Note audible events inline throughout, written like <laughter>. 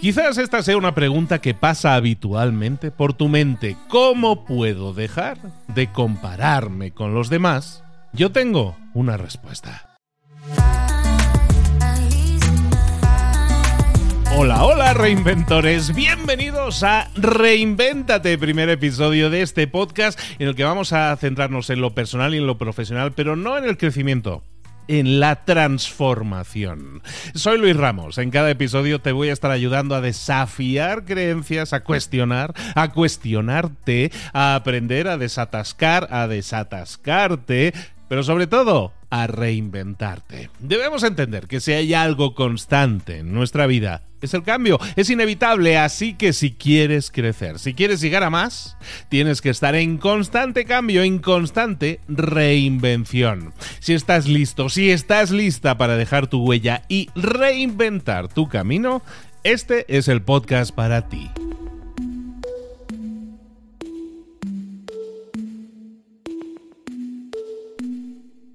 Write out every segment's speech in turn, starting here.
Quizás esta sea una pregunta que pasa habitualmente por tu mente. ¿Cómo puedo dejar de compararme con los demás? Yo tengo una respuesta. Hola, hola reinventores, bienvenidos a Reinvéntate, primer episodio de este podcast en el que vamos a centrarnos en lo personal y en lo profesional, pero no en el crecimiento en la transformación. Soy Luis Ramos. En cada episodio te voy a estar ayudando a desafiar creencias, a cuestionar, a cuestionarte, a aprender a desatascar, a desatascarte pero sobre todo a reinventarte. Debemos entender que si hay algo constante en nuestra vida, es el cambio, es inevitable, así que si quieres crecer, si quieres llegar a más, tienes que estar en constante cambio, en constante reinvención. Si estás listo, si estás lista para dejar tu huella y reinventar tu camino, este es el podcast para ti.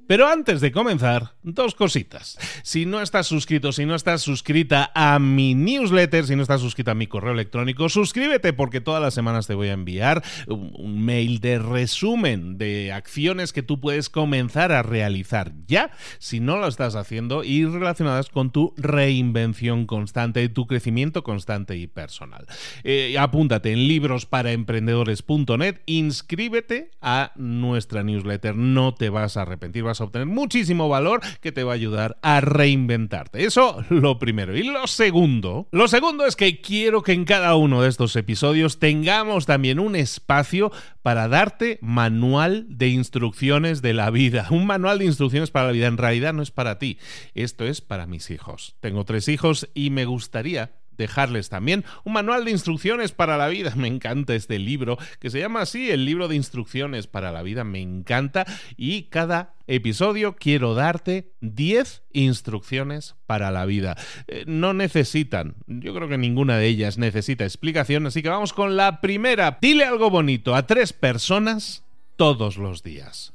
Pero antes de comenzar, dos cositas. Si no estás suscrito, si no estás suscrita a mi newsletter, si no estás suscrita a mi correo electrónico, suscríbete porque todas las semanas te voy a enviar un mail de resumen de acciones que tú puedes comenzar a realizar ya, si no lo estás haciendo, y relacionadas con tu reinvención constante, tu crecimiento constante y personal. Eh, apúntate en librosparaemprendedores.net, inscríbete a nuestra newsletter, no te vas a arrepentir, a obtener muchísimo valor que te va a ayudar a reinventarte. Eso lo primero. Y lo segundo, lo segundo es que quiero que en cada uno de estos episodios tengamos también un espacio para darte manual de instrucciones de la vida. Un manual de instrucciones para la vida. En realidad no es para ti. Esto es para mis hijos. Tengo tres hijos y me gustaría dejarles también un manual de instrucciones para la vida. <laughs> Me encanta este libro que se llama así, el libro de instrucciones para la vida. Me encanta y cada episodio quiero darte 10 instrucciones para la vida. Eh, no necesitan, yo creo que ninguna de ellas necesita explicación, así que vamos con la primera. Dile algo bonito a tres personas todos los días.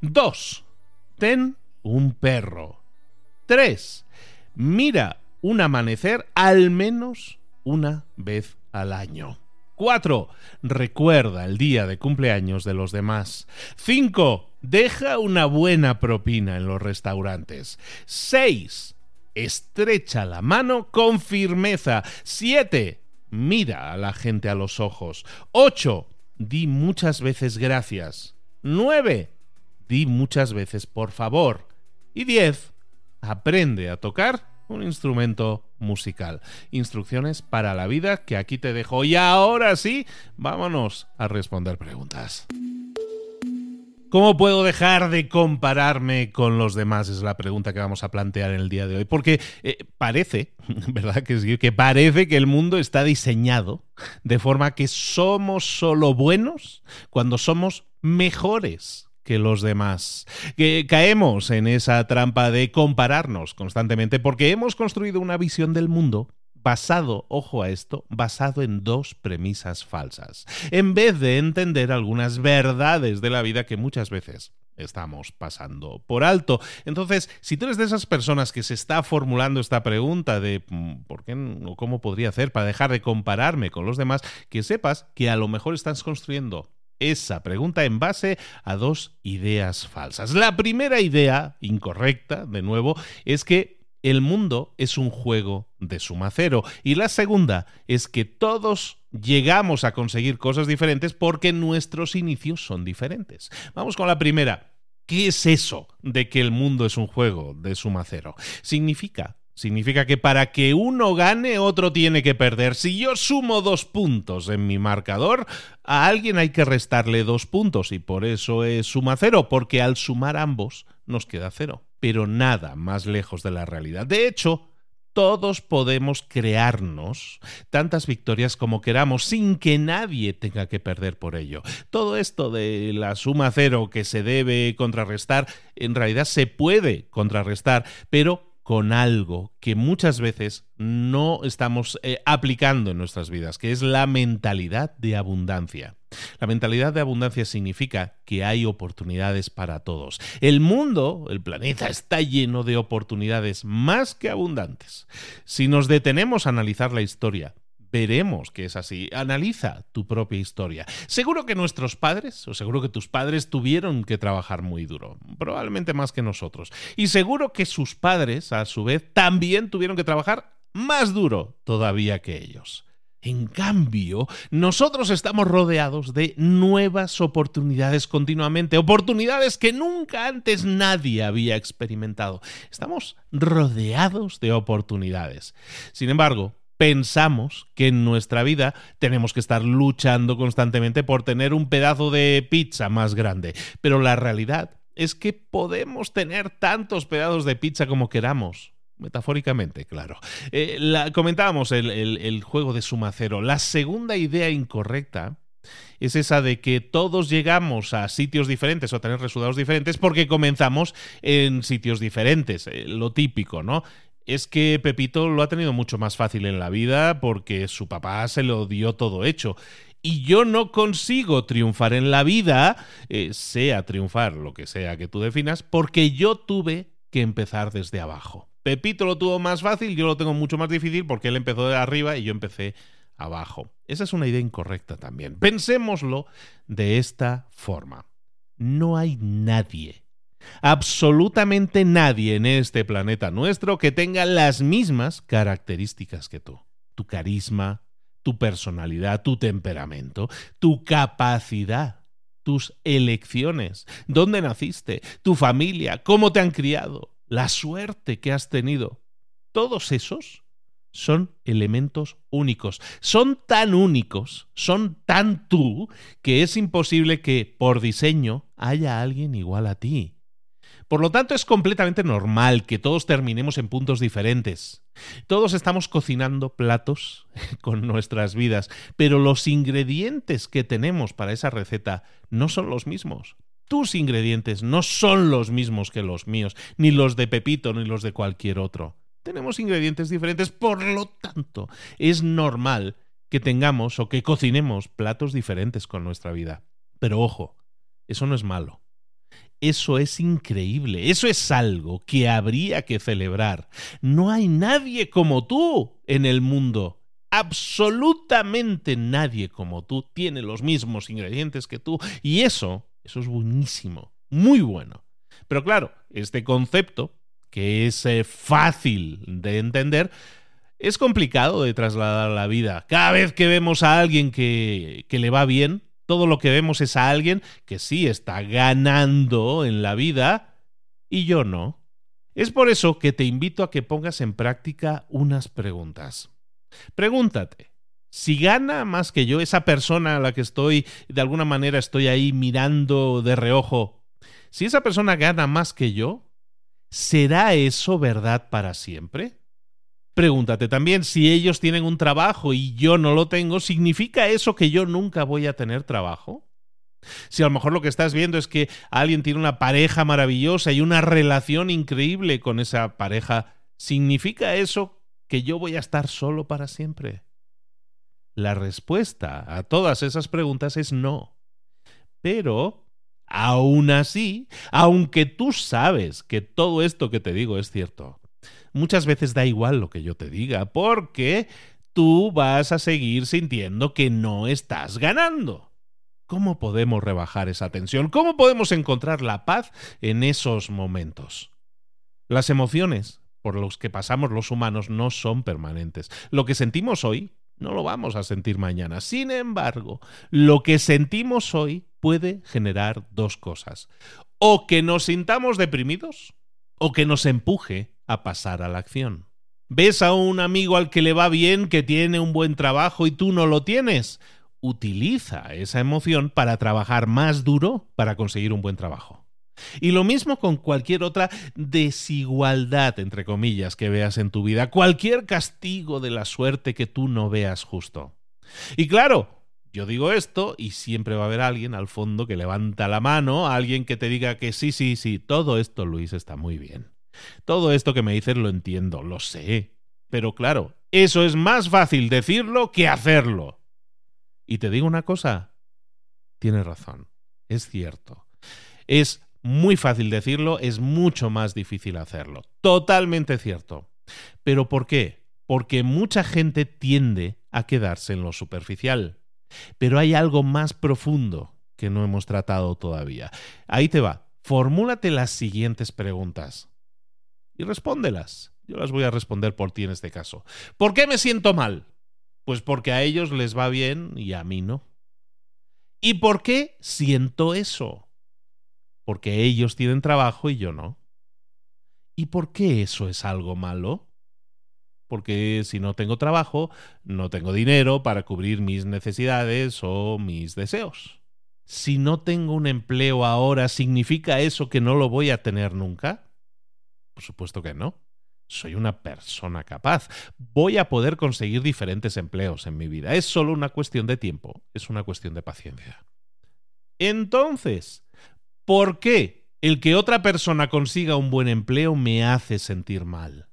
2. Ten un perro. 3. Mira un amanecer al menos una vez al año. 4. Recuerda el día de cumpleaños de los demás. 5. Deja una buena propina en los restaurantes. 6. Estrecha la mano con firmeza. 7. Mira a la gente a los ojos. 8. Di muchas veces gracias. 9. Di muchas veces por favor. Y 10. Aprende a tocar un instrumento musical. Instrucciones para la vida que aquí te dejo. Y ahora sí, vámonos a responder preguntas. ¿Cómo puedo dejar de compararme con los demás? Es la pregunta que vamos a plantear en el día de hoy. Porque eh, parece, <laughs> ¿verdad? Que, sí, que parece que el mundo está diseñado de forma que somos solo buenos cuando somos mejores que los demás. Que caemos en esa trampa de compararnos constantemente porque hemos construido una visión del mundo basado, ojo a esto, basado en dos premisas falsas, en vez de entender algunas verdades de la vida que muchas veces estamos pasando por alto. Entonces, si tú eres de esas personas que se está formulando esta pregunta de mm, por qué o cómo podría hacer para dejar de compararme con los demás, que sepas que a lo mejor estás construyendo esa pregunta en base a dos ideas falsas. La primera idea, incorrecta, de nuevo, es que el mundo es un juego de suma cero. Y la segunda es que todos llegamos a conseguir cosas diferentes porque nuestros inicios son diferentes. Vamos con la primera. ¿Qué es eso de que el mundo es un juego de suma cero? Significa Significa que para que uno gane, otro tiene que perder. Si yo sumo dos puntos en mi marcador, a alguien hay que restarle dos puntos y por eso es suma cero, porque al sumar ambos nos queda cero. Pero nada más lejos de la realidad. De hecho, todos podemos crearnos tantas victorias como queramos sin que nadie tenga que perder por ello. Todo esto de la suma cero que se debe contrarrestar, en realidad se puede contrarrestar, pero con algo que muchas veces no estamos eh, aplicando en nuestras vidas, que es la mentalidad de abundancia. La mentalidad de abundancia significa que hay oportunidades para todos. El mundo, el planeta, está lleno de oportunidades más que abundantes. Si nos detenemos a analizar la historia, veremos que es así. Analiza tu propia historia. Seguro que nuestros padres, o seguro que tus padres tuvieron que trabajar muy duro, probablemente más que nosotros. Y seguro que sus padres, a su vez, también tuvieron que trabajar más duro todavía que ellos. En cambio, nosotros estamos rodeados de nuevas oportunidades continuamente, oportunidades que nunca antes nadie había experimentado. Estamos rodeados de oportunidades. Sin embargo, pensamos que en nuestra vida tenemos que estar luchando constantemente por tener un pedazo de pizza más grande. Pero la realidad es que podemos tener tantos pedazos de pizza como queramos. Metafóricamente, claro. Eh, comentábamos el, juego de suma cero. La segunda idea incorrecta es esa de que todos llegamos a sitios diferentes o a tener resultados diferentes porque comenzamos en sitios diferentes, eh, lo típico, ¿no? Es que Pepito lo ha tenido mucho más fácil en la vida porque su papá se lo dio todo hecho. Y yo no consigo triunfar en la vida, eh, sea triunfar, lo que sea que tú definas, porque yo tuve que empezar desde abajo. Pepito lo tuvo más fácil, yo lo tengo mucho más difícil porque él empezó de arriba y yo empecé abajo. Esa es una idea incorrecta también. Pensémoslo de esta forma. No hay nadie, absolutamente nadie en este planeta nuestro que tenga las mismas características que tú. Tu carisma, tu personalidad, tu temperamento, tu capacidad tus elecciones, dónde naciste, tu familia, cómo te han criado, la suerte que has tenido, todos esos son elementos únicos. Son tan únicos, son tan tú, que es imposible que por diseño haya alguien igual a ti. Por lo tanto, es completamente normal que todos terminemos en puntos diferentes. Todos estamos cocinando platos <laughs> con nuestras vidas, pero los ingredientes que tenemos para esa receta no son los mismos tus ingredientes no son los mismos que los míos, ni los de Pepito, ni los de cualquier otro. Tenemos ingredientes diferentes, por lo tanto, es normal que tengamos o que cocinemos platos diferentes con nuestra vida. Pero ojo, eso no es malo. Eso es increíble, eso es algo que habría que celebrar. No hay nadie como tú en el mundo. Absolutamente nadie como tú tiene los mismos ingredientes que tú. Y eso eso es buenísimo, muy bueno. Pero claro, este concepto, que es eh, fácil de entender, es complicado de trasladar a la vida. Cada vez que vemos a alguien que, que le va bien, todo lo que vemos es a alguien que sí está ganando en la vida y yo no. Es por eso que te invito a que pongas en práctica unas preguntas. Pregúntate, si gana más que yo, esa persona a la que estoy, de alguna manera estoy ahí mirando de reojo, si esa persona gana más que yo, ¿será eso verdad para siempre? Pregúntate también, si ellos tienen un trabajo y yo no lo tengo, ¿significa eso que yo nunca voy a tener trabajo? Si a lo mejor lo que estás viendo es que alguien tiene una pareja maravillosa y una relación increíble con esa pareja, ¿significa eso que yo voy a estar solo para siempre? La respuesta a todas esas preguntas es no. Pero, aún así, aunque tú sabes que todo esto que te digo es cierto, muchas veces da igual lo que yo te diga, porque tú vas a seguir sintiendo que no estás ganando. ¿Cómo podemos rebajar esa tensión? ¿Cómo podemos encontrar la paz en esos momentos? Las emociones por los que pasamos los humanos no son permanentes. Lo que sentimos hoy no lo vamos a sentir mañana. Sin embargo, lo que sentimos hoy puede generar dos cosas. O que nos sintamos deprimidos o que nos empuje a pasar a la acción. ¿Ves a un amigo al que le va bien, que tiene un buen trabajo y tú no lo tienes? Utiliza esa emoción para trabajar más duro para conseguir un buen trabajo. Y lo mismo con cualquier otra desigualdad, entre comillas, que veas en tu vida, cualquier castigo de la suerte que tú no veas justo. Y claro, yo digo esto y siempre va a haber alguien al fondo que levanta la mano, alguien que te diga que sí, sí, sí, todo esto, Luis, está muy bien. Todo esto que me dices lo entiendo, lo sé. Pero claro, eso es más fácil decirlo que hacerlo. Y te digo una cosa, tienes razón, es cierto. Es muy fácil decirlo, es mucho más difícil hacerlo. Totalmente cierto. ¿Pero por qué? Porque mucha gente tiende a quedarse en lo superficial. Pero hay algo más profundo que no hemos tratado todavía. Ahí te va. Formúlate las siguientes preguntas y respóndelas. Yo las voy a responder por ti en este caso. ¿Por qué me siento mal? Pues porque a ellos les va bien y a mí no. ¿Y por qué siento eso? Porque ellos tienen trabajo y yo no. ¿Y por qué eso es algo malo? Porque si no tengo trabajo, no tengo dinero para cubrir mis necesidades o mis deseos. Si no tengo un empleo ahora, ¿significa eso que no lo voy a tener nunca? Por supuesto que no. Soy una persona capaz. Voy a poder conseguir diferentes empleos en mi vida. Es solo una cuestión de tiempo, es una cuestión de paciencia. Entonces, ¿por qué el que otra persona consiga un buen empleo me hace sentir mal?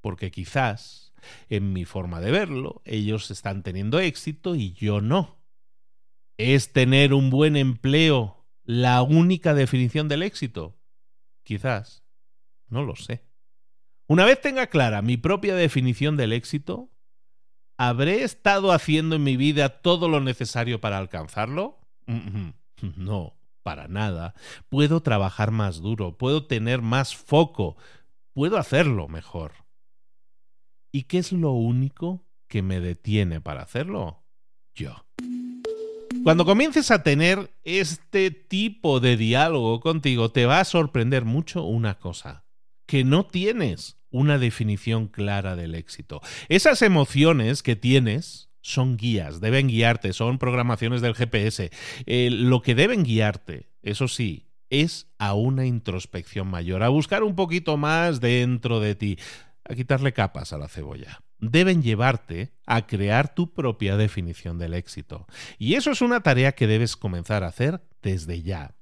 Porque quizás, en mi forma de verlo, ellos están teniendo éxito y yo no. ¿Es tener un buen empleo la única definición del éxito? Quizás. No lo sé. Una vez tenga clara mi propia definición del éxito, ¿habré estado haciendo en mi vida todo lo necesario para alcanzarlo? No, para nada. Puedo trabajar más duro, puedo tener más foco, puedo hacerlo mejor. ¿Y qué es lo único que me detiene para hacerlo? Yo. Cuando comiences a tener este tipo de diálogo contigo, te va a sorprender mucho una cosa, que no tienes una definición clara del éxito. Esas emociones que tienes son guías, deben guiarte, son programaciones del GPS. Eh, lo que deben guiarte, eso sí, es a una introspección mayor, a buscar un poquito más dentro de ti, a quitarle capas a la cebolla. Deben llevarte a crear tu propia definición del éxito. Y eso es una tarea que debes comenzar a hacer desde ya.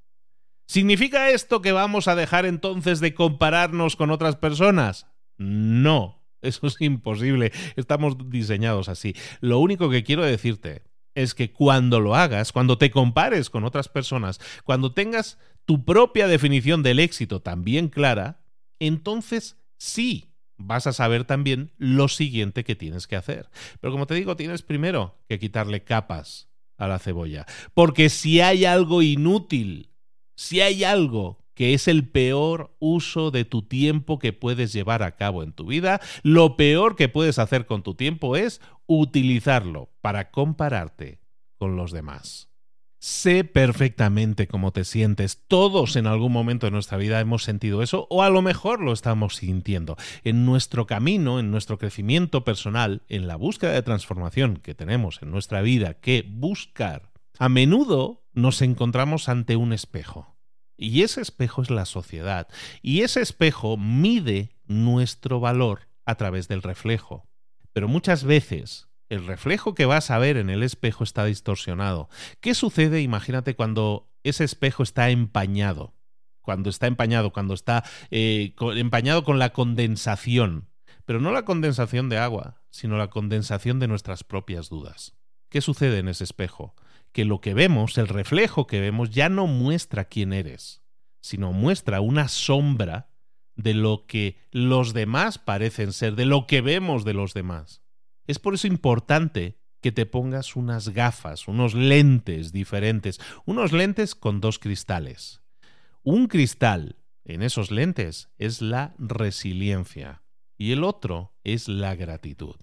¿Significa esto que vamos a dejar entonces de compararnos con otras personas? No, eso es imposible. Estamos diseñados así. Lo único que quiero decirte es que cuando lo hagas, cuando te compares con otras personas, cuando tengas tu propia definición del éxito también clara, entonces sí vas a saber también lo siguiente que tienes que hacer. Pero como te digo, tienes primero que quitarle capas a la cebolla. Porque si hay algo inútil, si hay algo que es el peor uso de tu tiempo que puedes llevar a cabo en tu vida, lo peor que puedes hacer con tu tiempo es utilizarlo para compararte con los demás. Sé perfectamente cómo te sientes. Todos en algún momento de nuestra vida hemos sentido eso o a lo mejor lo estamos sintiendo. En nuestro camino, en nuestro crecimiento personal, en la búsqueda de transformación que tenemos en nuestra vida que buscar, a menudo nos encontramos ante un espejo. Y ese espejo es la sociedad. Y ese espejo mide nuestro valor a través del reflejo. Pero muchas veces el reflejo que vas a ver en el espejo está distorsionado. ¿Qué sucede? Imagínate cuando ese espejo está empañado. Cuando está empañado, cuando está eh, empañado con la condensación. Pero no la condensación de agua, sino la condensación de nuestras propias dudas. ¿Qué sucede en ese espejo? Que lo que vemos, el reflejo que vemos, ya no muestra quién eres, sino muestra una sombra de lo que los demás parecen ser, de lo que vemos de los demás. Es por eso importante que te pongas unas gafas, unos lentes diferentes, unos lentes con dos cristales. Un cristal en esos lentes es la resiliencia y el otro es la gratitud.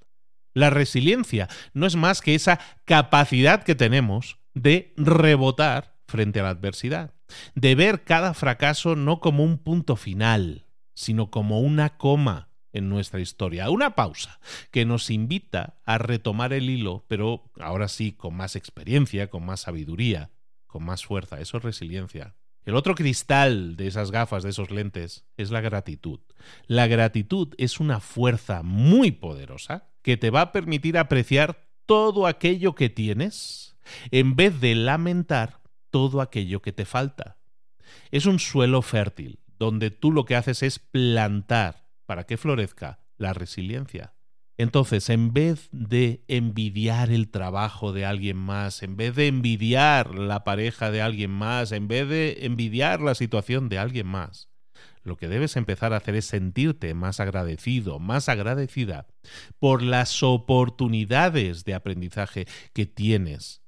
La resiliencia no es más que esa capacidad que tenemos de rebotar frente a la adversidad, de ver cada fracaso no como un punto final, sino como una coma en nuestra historia, una pausa que nos invita a retomar el hilo, pero ahora sí con más experiencia, con más sabiduría, con más fuerza, eso es resiliencia. El otro cristal de esas gafas, de esos lentes, es la gratitud. La gratitud es una fuerza muy poderosa que te va a permitir apreciar todo aquello que tienes en vez de lamentar todo aquello que te falta. Es un suelo fértil, donde tú lo que haces es plantar para que florezca la resiliencia. Entonces, en vez de envidiar el trabajo de alguien más, en vez de envidiar la pareja de alguien más, en vez de envidiar la situación de alguien más, lo que debes empezar a hacer es sentirte más agradecido, más agradecida por las oportunidades de aprendizaje que tienes,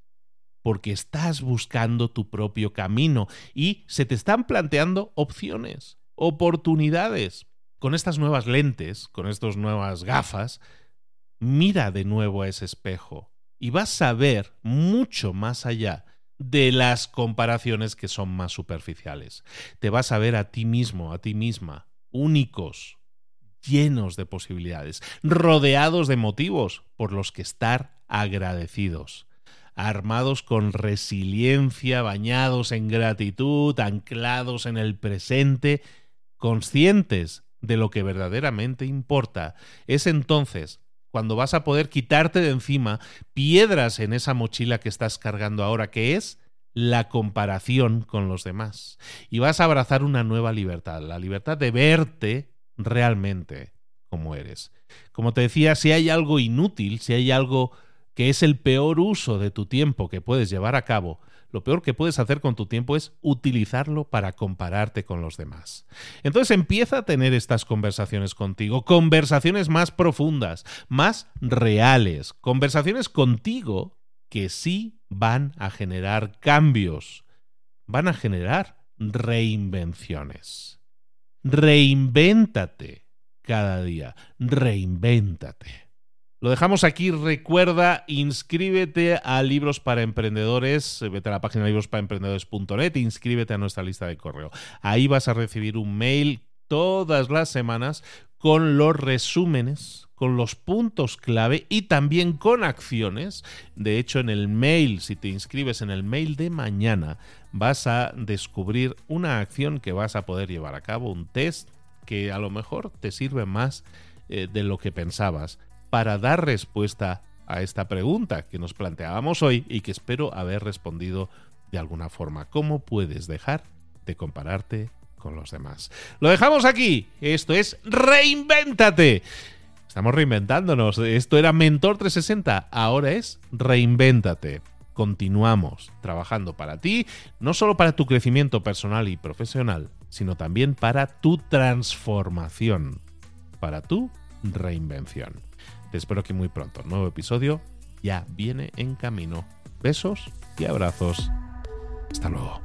porque estás buscando tu propio camino y se te están planteando opciones, oportunidades con estas nuevas lentes, con estas nuevas gafas, mira de nuevo a ese espejo y vas a ver mucho más allá de las comparaciones que son más superficiales. Te vas a ver a ti mismo, a ti misma, únicos, llenos de posibilidades, rodeados de motivos por los que estar agradecidos, armados con resiliencia, bañados en gratitud, anclados en el presente, conscientes de lo que verdaderamente importa, es entonces cuando vas a poder quitarte de encima piedras en esa mochila que estás cargando ahora, que es la comparación con los demás. Y vas a abrazar una nueva libertad, la libertad de verte realmente como eres. Como te decía, si hay algo inútil, si hay algo que es el peor uso de tu tiempo que puedes llevar a cabo, lo peor que puedes hacer con tu tiempo es utilizarlo para compararte con los demás. Entonces empieza a tener estas conversaciones contigo, conversaciones más profundas, más reales, conversaciones contigo que sí van a generar cambios, van a generar reinvenciones. Reinvéntate cada día, reinvéntate. Lo dejamos aquí. Recuerda, inscríbete a Libros para Emprendedores. Vete a la página librosparaemprendedores.net e inscríbete a nuestra lista de correo. Ahí vas a recibir un mail todas las semanas con los resúmenes, con los puntos clave y también con acciones. De hecho, en el mail, si te inscribes en el mail de mañana, vas a descubrir una acción que vas a poder llevar a cabo, un test que a lo mejor te sirve más eh, de lo que pensabas para dar respuesta a esta pregunta que nos planteábamos hoy y que espero haber respondido de alguna forma. ¿Cómo puedes dejar de compararte con los demás? Lo dejamos aquí. Esto es Reinvéntate. Estamos reinventándonos. Esto era Mentor 360. Ahora es Reinvéntate. Continuamos trabajando para ti, no solo para tu crecimiento personal y profesional, sino también para tu transformación, para tu reinvención. Espero que muy pronto. Nuevo episodio ya viene en camino. Besos y abrazos. Hasta luego.